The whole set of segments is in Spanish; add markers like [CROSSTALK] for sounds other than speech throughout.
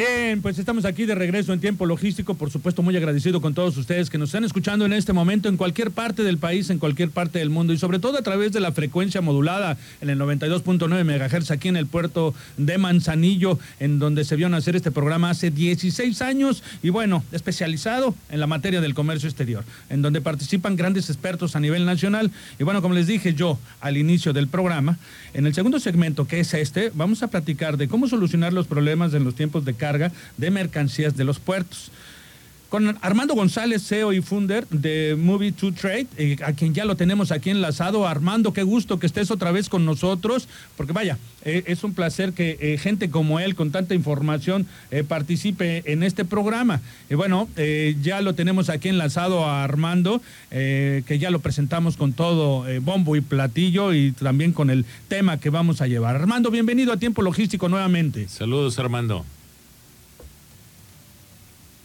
Bien, pues estamos aquí de regreso en tiempo logístico, por supuesto muy agradecido con todos ustedes que nos están escuchando en este momento en cualquier parte del país, en cualquier parte del mundo y sobre todo a través de la frecuencia modulada en el 92.9 MHz aquí en el puerto de Manzanillo, en donde se vio nacer este programa hace 16 años y bueno, especializado en la materia del comercio exterior, en donde participan grandes expertos a nivel nacional. Y bueno, como les dije yo al inicio del programa, en el segundo segmento que es este, vamos a platicar de cómo solucionar los problemas en los tiempos de de mercancías de los puertos. Con Armando González, CEO y funder de Movie to Trade, eh, a quien ya lo tenemos aquí enlazado. Armando, qué gusto que estés otra vez con nosotros, porque vaya, eh, es un placer que eh, gente como él, con tanta información, participe en este programa. Y bueno, ya lo tenemos aquí enlazado a Armando, que ya lo presentamos con todo bombo y platillo y también con el tema que vamos a llevar. Armando, bienvenido a Tiempo Logístico nuevamente. Saludos, Armando.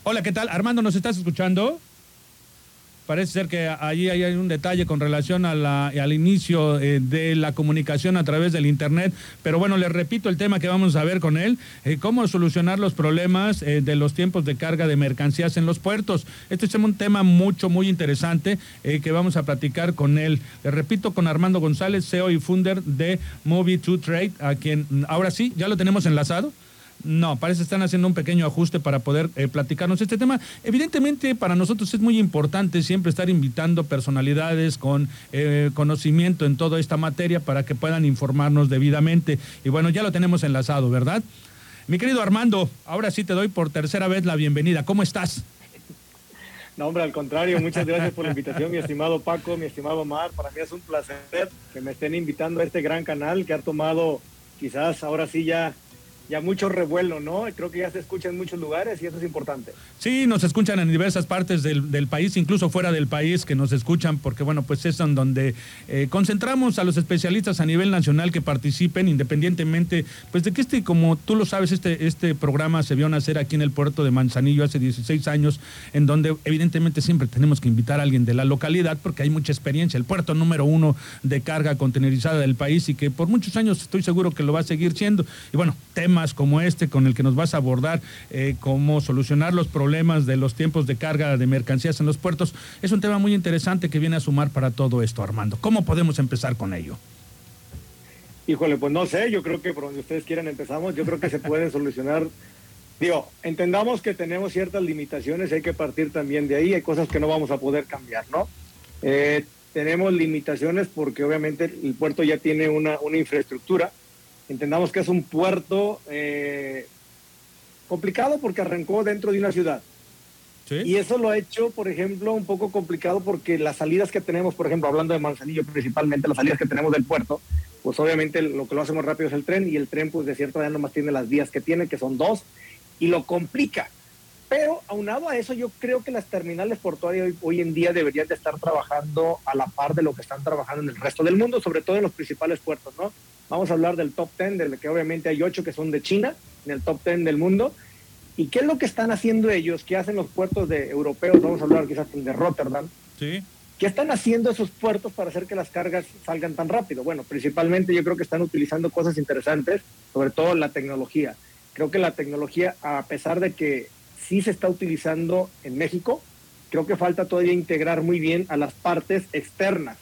Hola, ¿qué tal? Armando, ¿nos estás escuchando? Parece ser que allí hay un detalle con relación al inicio eh, de la comunicación a través del Internet, pero bueno, les repito el tema que vamos a ver con él, eh, cómo solucionar los problemas eh, de los tiempos de carga de mercancías en los puertos. Este es un tema mucho, muy interesante que vamos a platicar con él. Les repito, con Armando González, CEO y funder de Movie 2 Trade, a quien ahora sí, ya lo tenemos enlazado. No, parece que están haciendo un pequeño ajuste para poder eh, platicarnos este tema. Evidentemente, para nosotros es muy importante siempre estar invitando personalidades con eh, conocimiento en toda esta materia para que puedan informarnos debidamente. Y bueno, ya lo tenemos enlazado, ¿verdad? Mi querido Armando, ahora sí te doy por tercera vez la bienvenida. ¿Cómo estás? No, hombre, al contrario, muchas gracias por la invitación, mi estimado Paco, mi estimado Mar. Para mí es un placer que me estén invitando a este gran canal que ha tomado quizás ahora sí ya ya mucho revuelo, ¿no? Creo que ya se escucha en muchos lugares y eso es importante. Sí, nos escuchan en diversas partes del, país, incluso fuera del país, que nos escuchan, porque bueno, pues es en donde eh, concentramos a los especialistas a nivel nacional que participen, independientemente, pues de que este, como tú lo sabes, este, este programa se vio nacer aquí en el puerto de Manzanillo hace 16 años, en donde evidentemente siempre tenemos que invitar a alguien de la localidad, porque hay mucha experiencia, el puerto número uno de carga contenerizada del país y que por muchos años estoy seguro que lo va a seguir siendo. Y bueno, tema como este con el que nos vas a abordar, eh, cómo solucionar los problemas de los tiempos de carga de mercancías en los puertos, es un tema muy interesante que viene a sumar para todo esto, Armando. ¿Cómo podemos empezar con ello? Híjole, pues no sé, yo creo que por donde ustedes quieran empezamos, yo creo que se puede solucionar. Digo, entendamos que tenemos ciertas limitaciones, hay que partir también de ahí, hay cosas que no vamos a poder cambiar, ¿no? Eh, tenemos limitaciones porque obviamente el puerto ya tiene una, una infraestructura, Entendamos que es un puerto eh, complicado porque arrancó dentro de una ciudad. Y eso lo ha hecho, por ejemplo, un poco complicado porque las salidas que tenemos, por ejemplo, hablando de Manzanillo principalmente, las salidas que tenemos del puerto, pues obviamente lo que lo hace más rápido es el tren y el tren pues de cierta manera nomás tiene las vías que tiene, que son dos, y lo complica. Pero aunado a eso, yo creo que las terminales portuarias hoy, hoy, en día deberían de estar trabajando a la par de lo que están trabajando en el resto del mundo, sobre todo en los principales puertos, ¿no? Vamos a hablar del top 10, del que obviamente hay ocho que son de China, en el top 10 del mundo. ¿Y qué es lo que están haciendo ellos? ¿Qué hacen los puertos de europeos? Vamos a hablar quizás de Rotterdam. Sí. ¿Qué están haciendo esos puertos para hacer que las cargas salgan tan rápido? Bueno, principalmente yo creo que están utilizando cosas interesantes, sobre todo la tecnología. Creo que la tecnología, a pesar de que sí se está utilizando en México, creo que falta todavía integrar muy bien a las partes externas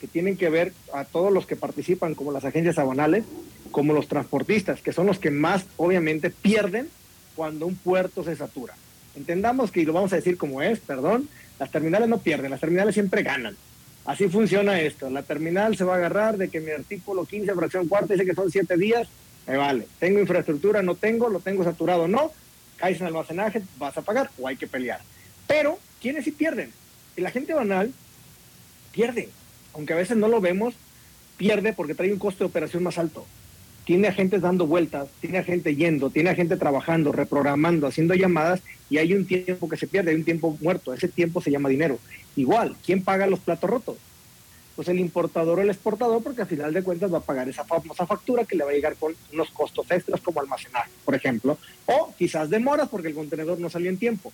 que tienen que ver a todos los que participan, como las agencias aduanales, como los transportistas, que son los que más obviamente pierden cuando un puerto se satura. Entendamos que, y lo vamos a decir como es, perdón, las terminales no pierden, las terminales siempre ganan. Así funciona esto. La terminal se va a agarrar de que mi artículo 15, fracción cuarta, dice que son siete días, me vale. Tengo infraestructura, no tengo, lo tengo saturado, no. Caes en almacenaje, vas a pagar o hay que pelear. Pero, ¿quiénes sí pierden? La gente banal pierde aunque a veces no lo vemos, pierde porque trae un costo de operación más alto. Tiene agentes dando vueltas, tiene gente yendo, tiene gente trabajando, reprogramando, haciendo llamadas y hay un tiempo que se pierde, hay un tiempo muerto. Ese tiempo se llama dinero. Igual, ¿quién paga los platos rotos? pues el importador o el exportador, porque al final de cuentas va a pagar esa famosa factura que le va a llegar con unos costos extras como almacenaje, por ejemplo, o quizás demoras porque el contenedor no salió en tiempo.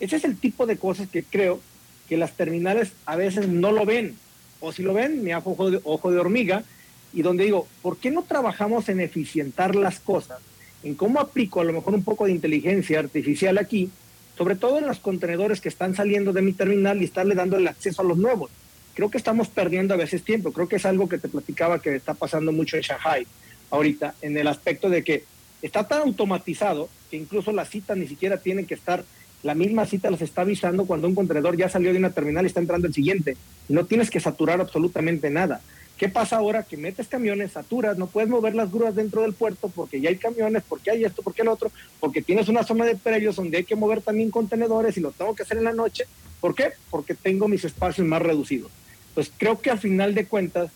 Ese es el tipo de cosas que creo que las terminales a veces no lo ven, o si lo ven, me hago ojo de, ojo de hormiga, y donde digo, ¿por qué no trabajamos en eficientar las cosas? En cómo aplico a lo mejor un poco de inteligencia artificial aquí, sobre todo en los contenedores que están saliendo de mi terminal y estarle dando el acceso a los nuevos creo que estamos perdiendo a veces tiempo. Creo que es algo que te platicaba que está pasando mucho en Shanghai ahorita, en el aspecto de que está tan automatizado que incluso las citas ni siquiera tienen que estar, la misma cita los está avisando cuando un contenedor ya salió de una terminal y está entrando el siguiente. No tienes que saturar absolutamente nada. ¿Qué pasa ahora? Que metes camiones, saturas, no puedes mover las grúas dentro del puerto porque ya hay camiones, porque hay esto, porque el otro, porque tienes una zona de predios donde hay que mover también contenedores y lo tengo que hacer en la noche. ¿Por qué? Porque tengo mis espacios más reducidos. Pues creo que al final de cuentas,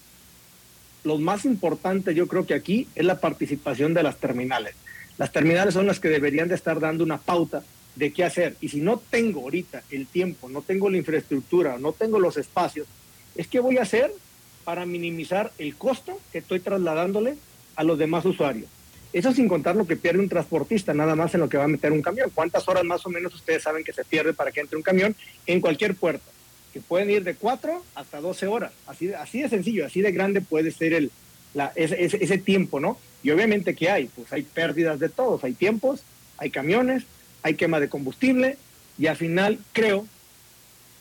lo más importante yo creo que aquí es la participación de las terminales. Las terminales son las que deberían de estar dando una pauta de qué hacer. Y si no tengo ahorita el tiempo, no tengo la infraestructura, no tengo los espacios, es qué voy a hacer para minimizar el costo que estoy trasladándole a los demás usuarios. Eso sin contar lo que pierde un transportista, nada más en lo que va a meter un camión. ¿Cuántas horas más o menos ustedes saben que se pierde para que entre un camión en cualquier puerto? que pueden ir de 4 hasta 12 horas. Así, así de sencillo, así de grande puede ser el, la, ese, ese, tiempo, ¿no? Y obviamente que hay, pues hay pérdidas de todos, hay tiempos, hay camiones, hay quema de combustible y al final creo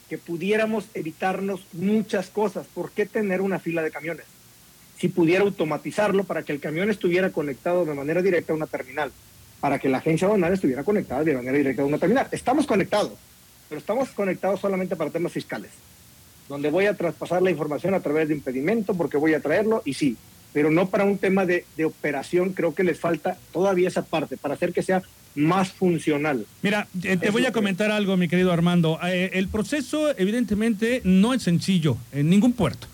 que pudiéramos evitarnos muchas cosas. ¿Por qué tener una fila de camiones? Si pudiera automatizarlo para que el camión estuviera conectado de manera directa a una terminal, para que la agencia aduanal estuviera conectada de manera directa a una terminal. Estamos conectados, pero estamos conectados solamente para temas fiscales, donde voy a traspasar la información a través de impedimento porque voy a traerlo y sí, pero no para un tema de, operación, creo que les falta todavía esa parte para hacer que sea más funcional. Mira, eh, te voy a comentar algo, mi querido Armando. Eh, el proceso, evidentemente, no es sencillo en ningún puerto.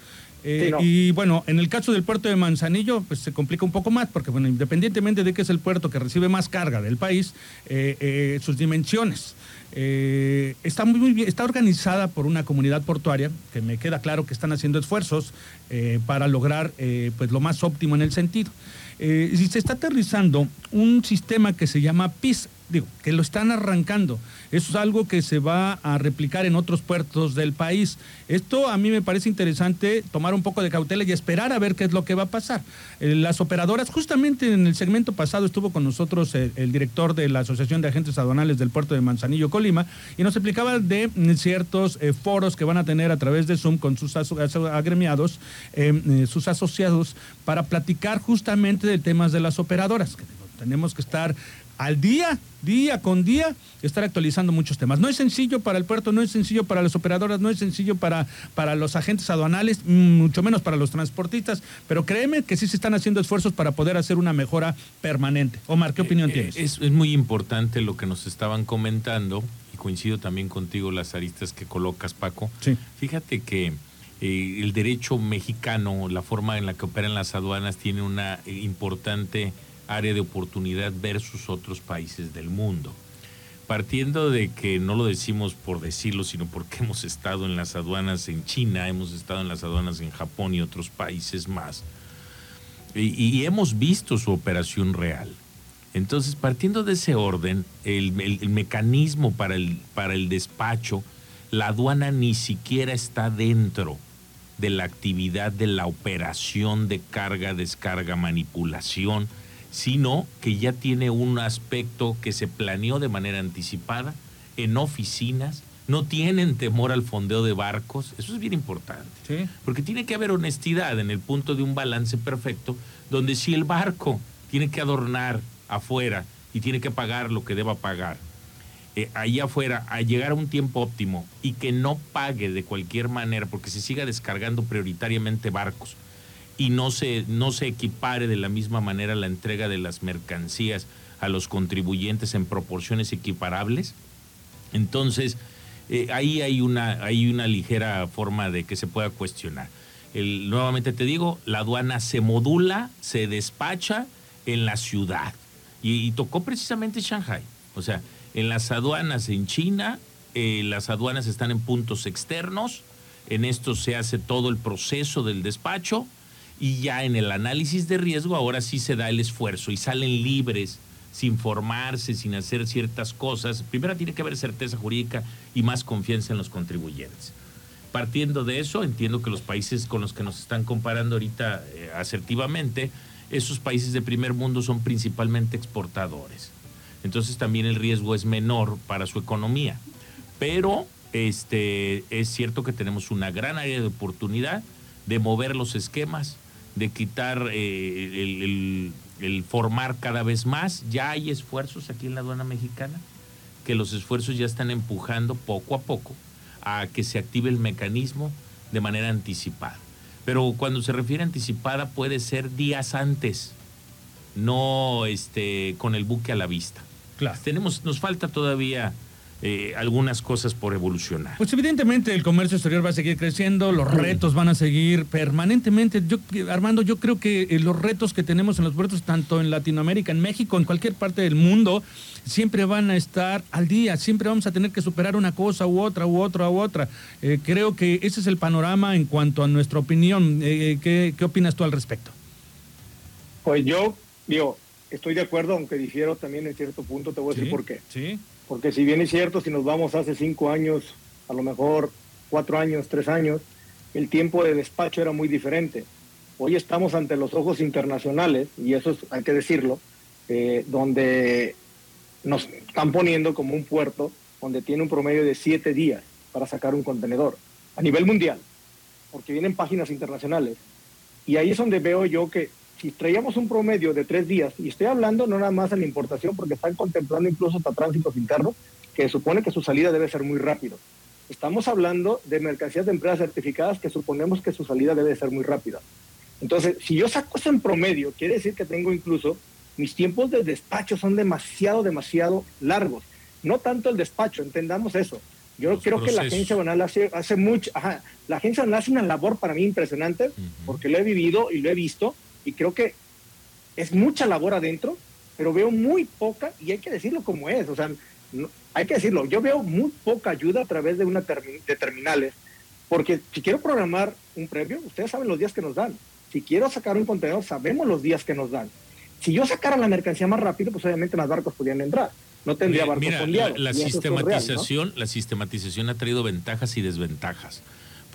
Eh, y bueno, en el caso del puerto de Manzanillo, pues se complica un poco más, porque bueno, independientemente de que es el puerto que recibe más carga del país, sus dimensiones. Eh, está muy, bien, está organizada por una comunidad portuaria que me queda claro que están haciendo esfuerzos eh, para lograr eh, pues lo más óptimo en el sentido. Y se está aterrizando un sistema que se llama PIS, digo, que lo están arrancando. Eso es algo que se va a replicar en otros puertos del país. Esto a mí me parece interesante tomar un poco de cautela y esperar a ver qué es lo que va a pasar. Eh, las operadoras, justamente en el segmento pasado estuvo con nosotros el, director de la Asociación de Agentes Aduanales del puerto de Manzanillo, Colima, y nos explicaba de mm, ciertos eh, foros que van a tener a través de Zoom con sus agremiados, eh, sus asociados, para platicar justamente de temas de las operadoras. Tenemos que estar al día, día con día, estar actualizando muchos temas. No es sencillo para el puerto, no es sencillo para las operadoras, no es sencillo para, para los agentes aduanales, mucho menos para los transportistas, pero créeme que sí se están haciendo esfuerzos para poder hacer una mejora permanente. Omar, ¿qué opinión eh, tienes? Es, es, muy importante lo que nos estaban comentando y coincido también contigo las aristas que colocas, Paco. Sí. Fíjate que... Eh, el derecho mexicano, la forma en la que operan las aduanas, tiene una eh, importante área de oportunidad versus otros países del mundo. Partiendo de que no lo decimos por decirlo, sino porque [LAUGHS] hemos estado en las aduanas en China, hemos estado en las aduanas en Japón y otros países más, y, hemos visto su operación real. Entonces, partiendo de ese orden, el, mecanismo para el, para el despacho, la aduana ni siquiera está dentro de la actividad de la operación de carga, descarga, manipulación, sino que ya tiene un aspecto que se planeó de manera anticipada en oficinas, no tienen temor al fondeo de barcos, eso es bien importante, porque tiene que haber honestidad en el punto de un balance perfecto, donde si el barco tiene que adornar afuera y tiene que pagar lo que deba pagar, eh, ahí afuera, a llegar a un tiempo óptimo y que no pague de cualquier manera, porque se siga descargando prioritariamente barcos, y no se, no se equipare de la misma manera la entrega de las mercancías a los contribuyentes en proporciones equiparables, entonces eh, ahí hay una, hay una ligera forma de que se pueda cuestionar. El, nuevamente te digo, la aduana se modula, se despacha en la ciudad. Y, tocó precisamente Shanghai. O sea, en las aduanas en China, eh, las aduanas están en puntos externos, En esto se hace todo el proceso del despacho y ya en el análisis de riesgo ahora sí se da el esfuerzo y salen libres sin formarse, sin hacer ciertas cosas. Primero tiene que haber certeza jurídica y más confianza en los contribuyentes. Partiendo de eso, entiendo que los países con los que nos están comparando ahorita eh, asertivamente, esos países de primer mundo son principalmente exportadores. Entonces también el riesgo es menor para su economía. Pero este, es cierto que tenemos una gran área de oportunidad de mover los esquemas, de quitar eh, el, formar cada vez más. Ya hay esfuerzos aquí en la aduana mexicana, que los esfuerzos ya están empujando poco a poco a que se active el mecanismo de manera anticipada. Pero cuando se refiere a anticipada puede ser días antes, no este, con el buque a la vista. Claro. Tenemos, nos falta todavía eh, algunas cosas por evolucionar. Pues evidentemente el comercio exterior va a seguir creciendo, los retos van a seguir permanentemente. Yo, Armando, yo creo que eh, los retos que tenemos en los puertos, tanto en Latinoamérica, en México, en cualquier parte del mundo, siempre van a estar al día, siempre vamos a tener que superar una cosa u otra, u otra, u otra. Eh, creo que ese es el panorama en cuanto a nuestra opinión. ¿qué, ¿Qué opinas tú al respecto? Pues yo, digo, estoy de acuerdo, aunque difiero también en cierto punto, te voy a decir por qué. Sí. Porque si bien es cierto, si nos vamos hace cinco años, a lo mejor cuatro años, tres años, el tiempo de despacho era muy diferente. Hoy estamos ante los ojos internacionales, y eso hay que decirlo, eh, donde nos están poniendo como un puerto donde tiene un promedio de siete días para sacar un contenedor a nivel mundial, porque vienen páginas internacionales. Y ahí es donde veo yo que si traíamos un promedio de tres días, y estoy hablando no nada más en la importación, porque están contemplando incluso hasta tránsitos internos, que supone que su salida debe ser muy rápido. Estamos hablando de mercancías de empresas certificadas que suponemos que su salida debe ser muy rápida. Entonces, si yo saco eso en promedio, quiere decir que tengo incluso, mis tiempos de despacho son demasiado, demasiado largos. No tanto el despacho, entendamos eso. Yo creo que la agencia banal hace, hace mucho, la agencia banal hace una labor para mí impresionante, porque lo he vivido y lo he visto, y creo que es mucha labor adentro, pero veo muy poca, y hay que decirlo como es, o sea, hay que decirlo, yo veo muy poca ayuda a través de, una de terminales, porque si quiero programar un previo, ustedes saben los días que nos dan. Si quiero sacar un contenedor, sabemos los días que nos dan. Si yo sacara la mercancía más rápido, pues obviamente más barcos podrían entrar. No tendría barcos mira, la, sistematización, la sistematización ha traído ventajas y desventajas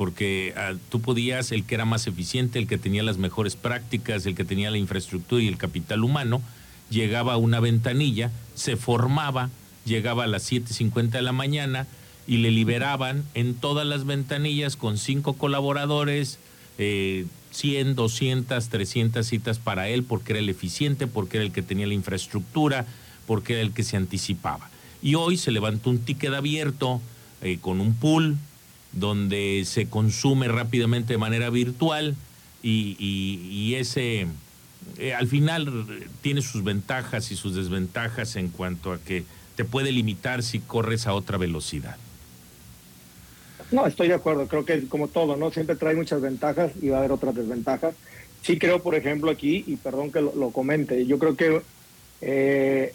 porque ah, tú podías, el que era más eficiente, el que tenía las mejores prácticas, el que tenía la infraestructura y el capital humano, llegaba a una ventanilla, se formaba, llegaba a las 7.50 de la mañana y le liberaban en todas las ventanillas con cinco colaboradores, eh, 100, 200, 300 citas para él, porque era el eficiente, porque era el que tenía la infraestructura, porque era el que se anticipaba. Y hoy se levantó un ticket abierto eh, con un pool donde se consume rápidamente de manera virtual y, ese eh, al final tiene sus ventajas y sus desventajas en cuanto a que te puede limitar si corres a otra velocidad. No, estoy de acuerdo, creo que como todo, ¿no? Siempre trae muchas ventajas y va a haber otras desventajas. Sí creo, por ejemplo, aquí, y perdón que lo, comente, yo creo que eh,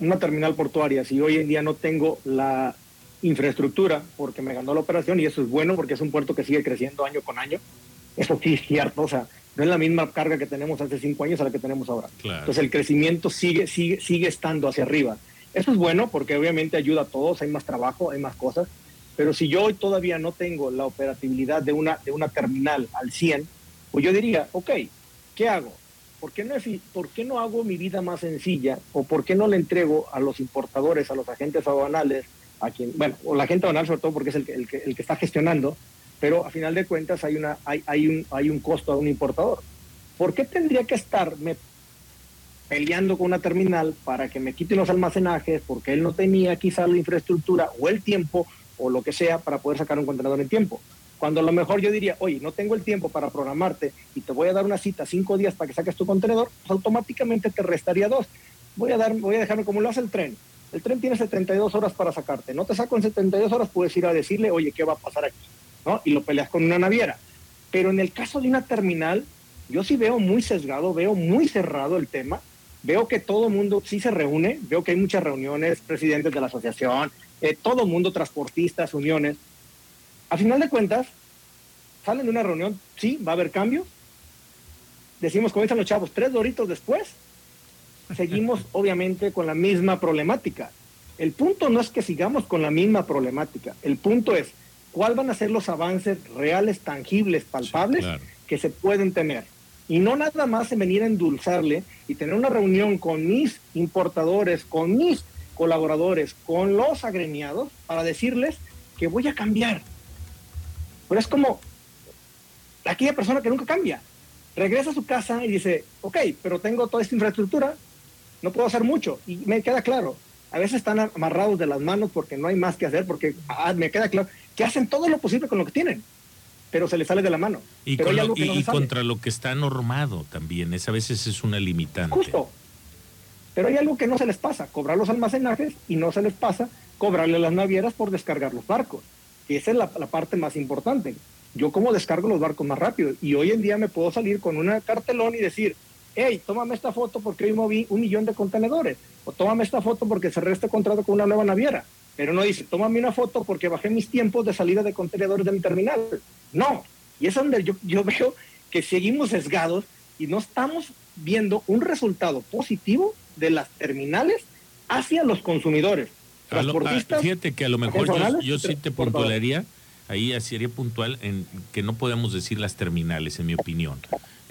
una terminal portuaria, si hoy en día no tengo la infraestructura porque me ganó la operación y eso es bueno porque es un puerto que sigue creciendo año con año. Eso sí es cierto, o sea, no es la misma carga que tenemos hace cinco años a la que tenemos ahora. Entonces el crecimiento sigue, sigue, sigue estando hacia arriba. Eso es bueno porque obviamente ayuda a todos, hay más trabajo, hay más cosas, pero si yo hoy todavía no tengo la operatividad de una, de una terminal al 100, pues yo diría, ok, ¿qué hago? ¿Por qué, no, ¿Por qué no hago mi vida más sencilla o por qué no le entrego a los importadores, a los agentes aduanales, a quien, bueno, o la gente banal sobre todo porque es el que, el el que está gestionando, pero a final de cuentas hay, una, hay, hay, un, hay un costo a un importador. ¿Por qué tendría que estarme peleando con una terminal para que me quiten los almacenajes porque él no tenía quizá la infraestructura o el tiempo o lo que sea para poder sacar un contenedor en tiempo? Cuando a lo mejor yo diría, oye, no tengo el tiempo para programarte y te voy a dar una cita cinco días para que saques tu contenedor, pues automáticamente te restaría dos. Voy a, dar, voy a dejarme como lo hace el tren el tren tiene 72 horas para sacarte. No te saco en 72 horas, puedes ir a decirle, oye, ¿qué va a pasar aquí? ¿No? Y lo peleas con una naviera. Pero en el caso de una terminal, yo sí veo muy sesgado, veo muy cerrado el tema. Veo que todo el mundo sí se reúne, veo que hay muchas reuniones, presidentes de la asociación, eh, todo el mundo, transportistas, uniones, a final de cuentas, salen de una reunión, sí, va a haber cambio. Decimos, dicen los chavos, tres doritos después, seguimos obviamente con la misma problemática. El punto no es que sigamos con la misma problemática, el punto es cuáles van a ser los avances reales, tangibles, palpables que se pueden tener. Y no nada más en venir a endulzarle y tener una reunión con mis importadores, con mis colaboradores, con los agremiados, para decirles que voy a cambiar. Pero es como aquella persona que nunca cambia. Regresa a su casa y dice, ok, pero tengo toda esta infraestructura, no puedo hacer mucho. Y me queda claro, a veces están amarrados de las manos porque no hay más que hacer, porque ah, me queda claro que hacen todo lo posible con lo que tienen, pero se les sale de la mano. Y, contra lo que está normado también, esa a veces es una limitante. Justo. Pero hay algo que no se les pasa, cobrar los almacenajes y no se les pasa cobrarle a las navieras por descargar los barcos. Y esa es la, la parte más importante. Yo como descargo los barcos más rápido y hoy en día me puedo salir con una cartelón y decir, hey, tómame esta foto porque hoy moví un millón de contenedores, o tómame esta foto porque cerré este contrato con una nueva naviera, pero no dice, tómame una foto porque bajé mis tiempos de salida de contenedores de mi terminal. No, y es donde yo, yo veo que seguimos sesgados y no estamos viendo un resultado positivo de las terminales hacia los consumidores. Ah, fíjate que a lo mejor yo, yo sí te puntualaría, ahí sería puntual en que no podemos decir las terminales, en mi opinión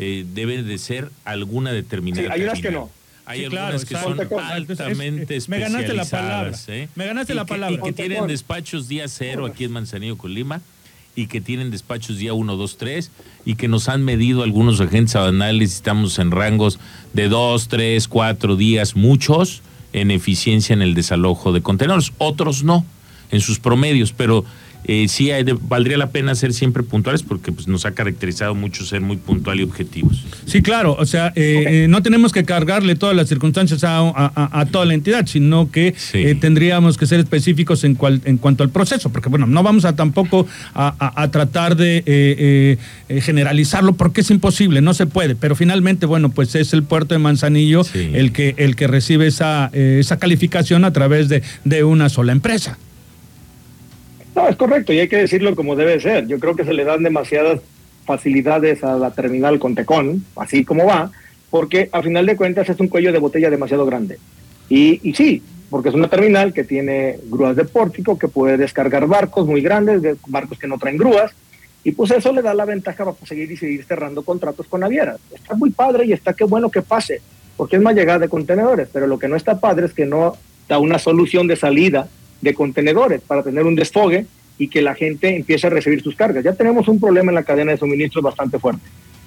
eh, debe de ser alguna determinada. hay unas que no. Hay algunas que son altamente especializadas. Me ganaste la palabra. ¿eh? Me ganaste la palabra. y que tienen despachos día cero aquí en Manzanillo, Colima, y que tienen despachos día 1, 2, 3, y que nos han medido algunos agentes aduanales, estamos en rangos de 2, 3, 4 días, muchos, en eficiencia en el desalojo de contenedores. Otros no, en sus promedios, pero eh, sí valdría la pena ser siempre puntuales porque pues, nos ha caracterizado mucho ser muy puntual y objetivos. Sí, claro, o sea, eh, eh, no tenemos que cargarle todas las circunstancias a, toda la entidad, sino que tendríamos que ser específicos en, cual, en cuanto al proceso, porque bueno, no vamos a tampoco a, tratar de generalizarlo porque es imposible, no se puede, pero finalmente, bueno, pues es el puerto de Manzanillo el, que, el que recibe esa, esa calificación a través de, de una sola empresa. No, es correcto y hay que decirlo como debe ser. Yo creo que se le dan demasiadas facilidades a la terminal con Tecón, así como va, porque a final de cuentas es un cuello de botella demasiado grande. Y, y sí, porque es una terminal que tiene grúas de pórtico, que puede descargar barcos muy grandes, barcos que no traen grúas, y pues eso le da la ventaja para seguir y seguir cerrando contratos con navieras. Está muy padre y está qué bueno que pase, porque es más llegada de contenedores, pero lo que no está padre es que no da una solución de salida de contenedores para tener un desfogue y que la gente empiece a recibir sus cargas. Ya tenemos un problema en la cadena de suministros bastante fuerte,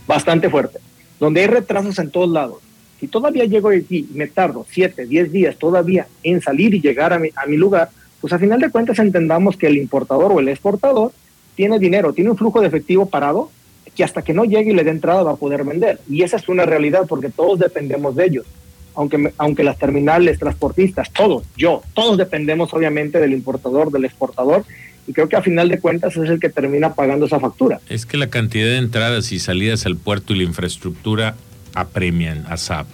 bastante fuerte, donde hay retrasos en todos lados. Si todavía llego aquí y me tardo 7, 10 días todavía en salir y llegar a mi, a mi lugar, pues a final de cuentas entendamos que el importador o el exportador tiene dinero, tiene un flujo de efectivo parado que hasta que no llegue y le dé entrada va a poder vender. Y esa es una realidad porque todos dependemos de ellos aunque, aunque las terminales, transportistas, todos, yo, todos dependemos obviamente del importador, del exportador, y creo que a final de cuentas es el que termina pagando esa factura. Es que la cantidad de entradas y salidas al puerto y la infraestructura apremian a SAP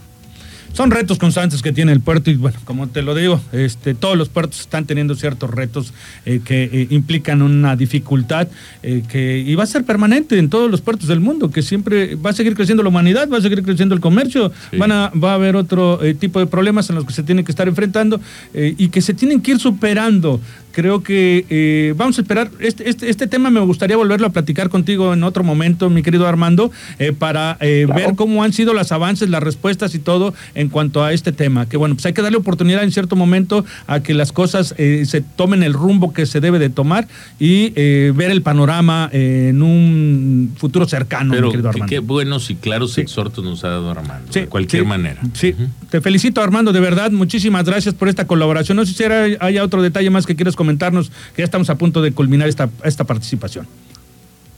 son retos constantes que tiene el puerto y bueno, como te lo digo, este, todos los puertos están teniendo ciertos retos eh, que eh, implican una dificultad eh, que y va a ser permanente en todos los puertos del mundo, que siempre va a seguir creciendo la humanidad, va a seguir creciendo el comercio, van a, va a haber otro tipo de problemas en los que se tienen que estar enfrentando y que se tienen que ir superando creo que eh, vamos a esperar. Este, este, este, tema me gustaría volverlo a platicar contigo en otro momento, mi querido Armando, eh, para eh, ver cómo han sido los avances, las respuestas y todo en cuanto a este tema. Que bueno, pues hay que darle oportunidad en cierto momento a que las cosas se tomen el rumbo que se debe de tomar y ver el panorama en un futuro cercano, mi querido Armando. Qué buenos y claros exhortos nos ha dado Armando, de cualquier manera. Sí, te felicito, Armando, de verdad. Muchísimas gracias por esta colaboración. No sé si haya otro detalle más que quieras comentarnos que ya estamos a punto de culminar esta, esta participación.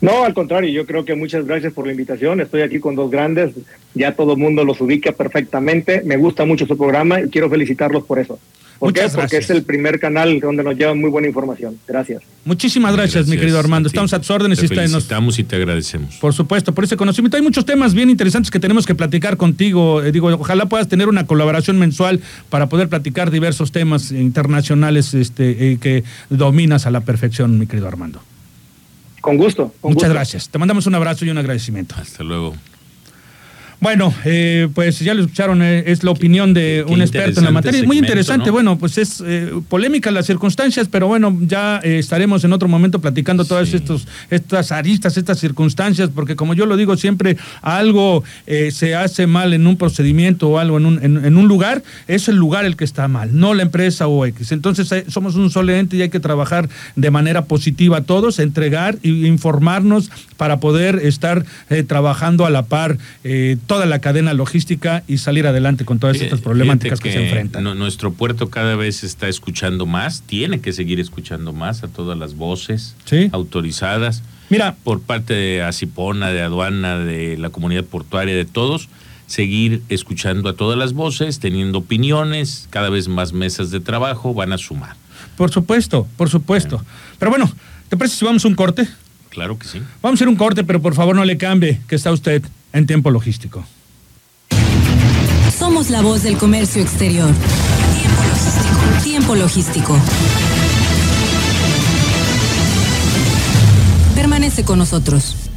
No, al contrario, yo creo que muchas gracias por la invitación. Estoy aquí con dos grandes, ya todo el mundo los ubica perfectamente. Me gusta mucho su programa y quiero felicitarlos por eso. Muchas Porque es el primer canal donde nos llevan muy buena información. Gracias. Muchísimas gracias, mi querido Armando. Estamos a tus órdenes. Te y felicitamos y te agradecemos. Por supuesto, por ese conocimiento. Hay muchos temas bien interesantes que tenemos que platicar contigo. Eh, digo, ojalá puedas tener una colaboración mensual para poder platicar diversos temas internacionales este, eh, que dominas a la perfección, mi querido Armando. Con gusto. Muchas gracias. Te mandamos un abrazo y un agradecimiento. Hasta luego. Bueno, eh, pues ya lo escucharon, eh, es la opinión de un experto en la materia. Es muy interesante, bueno, pues es eh, polémica las circunstancias, pero bueno, ya estaremos en otro momento platicando todas estos, estas aristas, estas circunstancias, porque como yo lo digo siempre, algo se hace mal en un procedimiento o algo en un, en, un lugar, es el lugar el que está mal, no la empresa o X. Entonces somos un solo ente y hay que trabajar de manera positiva todos, entregar e informarnos para poder estar trabajando a la par toda la cadena logística y salir adelante con todas estas problemáticas que, se enfrentan. nuestro puerto cada vez está escuchando más, tiene que seguir escuchando más a todas las voces autorizadas. Mira, por parte de Asipona, de aduana, de la comunidad portuaria, de todos, seguir escuchando a todas las voces, teniendo opiniones, cada vez más mesas de trabajo van a sumar. Por supuesto, por supuesto. Pero bueno, ¿te parece si vamos a un corte? Claro que sí. Vamos a ir un corte, pero por favor no le cambie, que está usted en tiempo logístico. Somos la voz del comercio exterior. Tiempo logístico. Tiempo logístico. Permanece con nosotros.